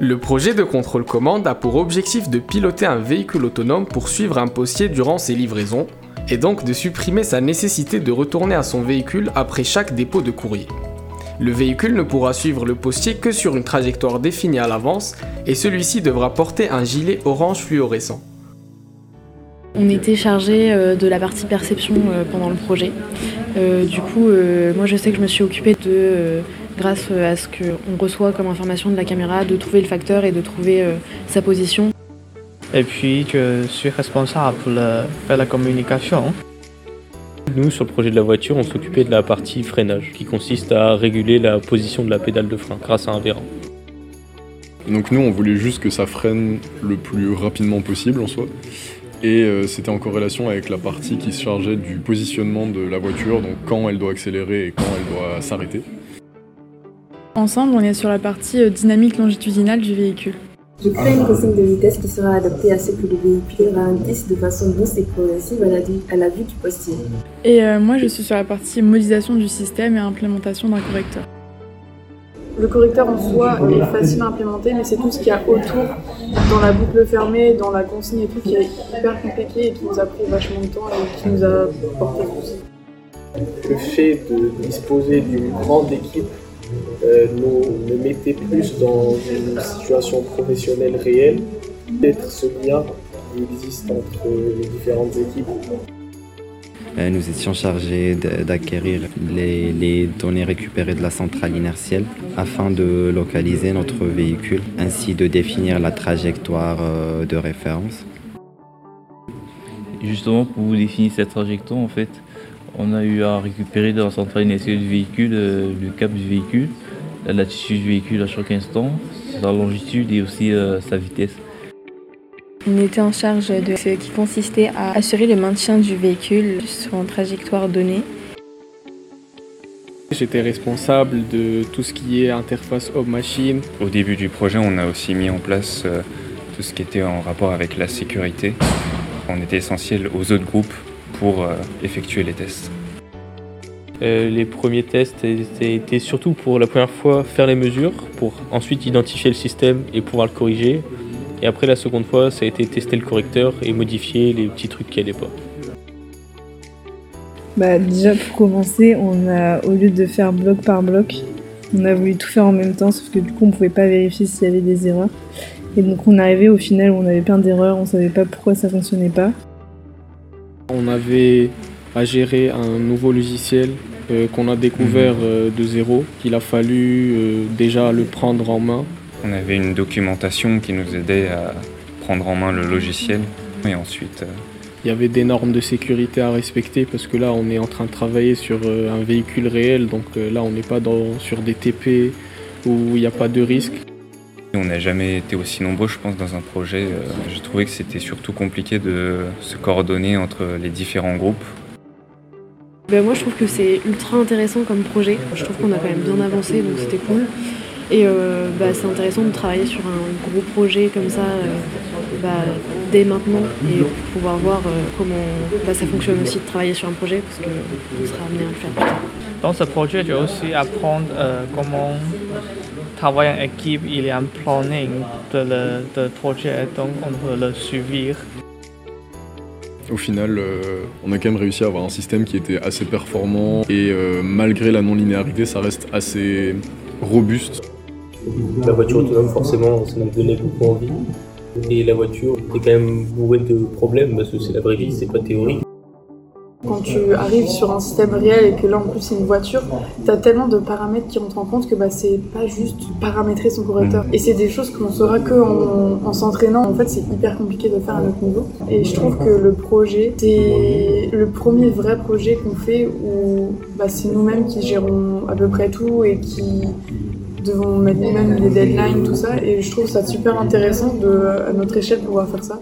Le projet de contrôle commande a pour objectif de piloter un véhicule autonome pour suivre un postier durant ses livraisons, et donc de supprimer sa nécessité de retourner à son véhicule après chaque dépôt de courrier. Le véhicule ne pourra suivre le postier que sur une trajectoire définie à l'avance, et celui-ci devra porter un gilet orange fluorescent. On était chargé euh, de la partie perception euh, pendant le projet. Euh, du coup, moi je sais que je me suis occupée de grâce à ce qu'on reçoit comme information de la caméra, de trouver le facteur et de trouver sa position. Et puis je suis responsable pour faire la communication. Nous, sur le projet de la voiture, on s'occupait de la partie freinage, qui consiste à réguler la position de la pédale de frein grâce à un vérin. Donc nous, on voulait juste que ça freine le plus rapidement possible en soi. Et euh, c'était en corrélation avec la partie qui se chargeait du positionnement de la voiture, donc quand elle doit accélérer et quand elle doit s'arrêter. Ensemble, on est sur la partie euh, dynamique longitudinale du véhicule. Je crée une consigne de vitesse qui sera adaptée à ce que le véhicule ralentisse de façon douce et progressive à la, vue du postier. Et euh, moi, je suis sur la partie modélisation du système et implémentation d'un correcteur. Le correcteur en soi est facile à implémenter, mais c'est tout ce qu'il y a autour, dans la boucle fermée, dans la consigne et tout, qui est hyper compliqué et qui nous a pris vachement de temps et qui nous a porté Le fait de disposer d'une grande équipe nous, nous mettait plus dans une situation professionnelle réelle, d'être ce lien qui existe entre les différentes équipes. Euh, nous étions chargés d'acquérir les, les, données récupérées de la centrale inertielle afin de localiser notre véhicule, ainsi de définir la trajectoire euh, de référence. Justement, pour vous définir cette trajectoire, en fait, on a eu à récupérer dans la centrale inertielle du véhicule le cap du véhicule la latitude du véhicule à chaque instant, sa longitude et aussi euh, sa vitesse. On était en charge de ce qui consistait à assurer le maintien du véhicule sur une trajectoire donnée. J'étais responsable de tout ce qui est interface homme-machine. Au début du projet, on a aussi mis en place euh, tout ce qui était en rapport avec la sécurité. On était essentiel aux autres groupes pour euh, effectuer les tests. Euh, les premiers tests étaient surtout pour la première fois faire les mesures, pour ensuite identifier le système et pouvoir le corriger. Et après la seconde fois, ça a été tester le correcteur et modifier les petits trucs qui n'allaient pas. Bah, déjà pour commencer, on a au lieu de faire bloc par bloc, on a voulu tout faire en même temps, sauf que du coup on pouvait pas vérifier s'il y avait des erreurs. Et donc on arrivait au final où on avait plein d'erreurs, on savait pas pourquoi ça fonctionnait pas. On avait à gérer un nouveau logiciel euh, qu'on a découvert mhm. euh, de zéro, qu'il a fallu euh, déjà le prendre en main. On avait une documentation qui nous aidait à prendre en main le logiciel et ensuite... Il y avait des normes de sécurité à respecter parce que là on est en train de travailler sur un véhicule réel, donc là on n'est pas dans, sur des TP où il n'y a pas de risque. On n'a jamais été aussi nombreux, je pense, dans un projet. J'ai trouvé que c'était surtout compliqué de se coordonner entre les différents groupes ben, moi je trouve que c'est ultra intéressant comme projet. Je trouve qu'on a quand même bien avancé donc c'était cool. Et euh, bah, c'est intéressant de travailler sur un gros projet comme ça euh, bah, dès maintenant et pouvoir voir euh, comment bah, ça fonctionne aussi de travailler sur un projet parce qu'on sera amené à le faire plus tard. Dans ce projet, je vais aussi apprendre comment travailler en équipe. Il y a un planning de, le, de projet, donc on peut le suivre. Au final, euh, on a quand même réussi à avoir un système qui était assez performant et euh, malgré la non-linéarité, ça reste assez robuste. La voiture autonome, forcément, ça m'a donné beaucoup envie. Et la voiture est quand même bourrée de problèmes parce que c'est la vraie vie, c'est pas théorique. Quand tu arrives sur un système réel et que là en plus c'est une voiture, tu as tellement de paramètres qui rentrent en compte que bah, c'est pas juste paramétrer son correcteur. Et c'est des choses qu'on saura que en, s'entraînant. En fait, c'est hyper compliqué de faire à notre niveau. Et je trouve que le projet, c'est le premier vrai projet qu'on fait où bah, c'est nous-mêmes qui gérons à peu près tout et qui devons mettre nous-mêmes les deadlines, tout ça. Et je trouve ça super intéressant de, à notre échelle, pouvoir faire ça.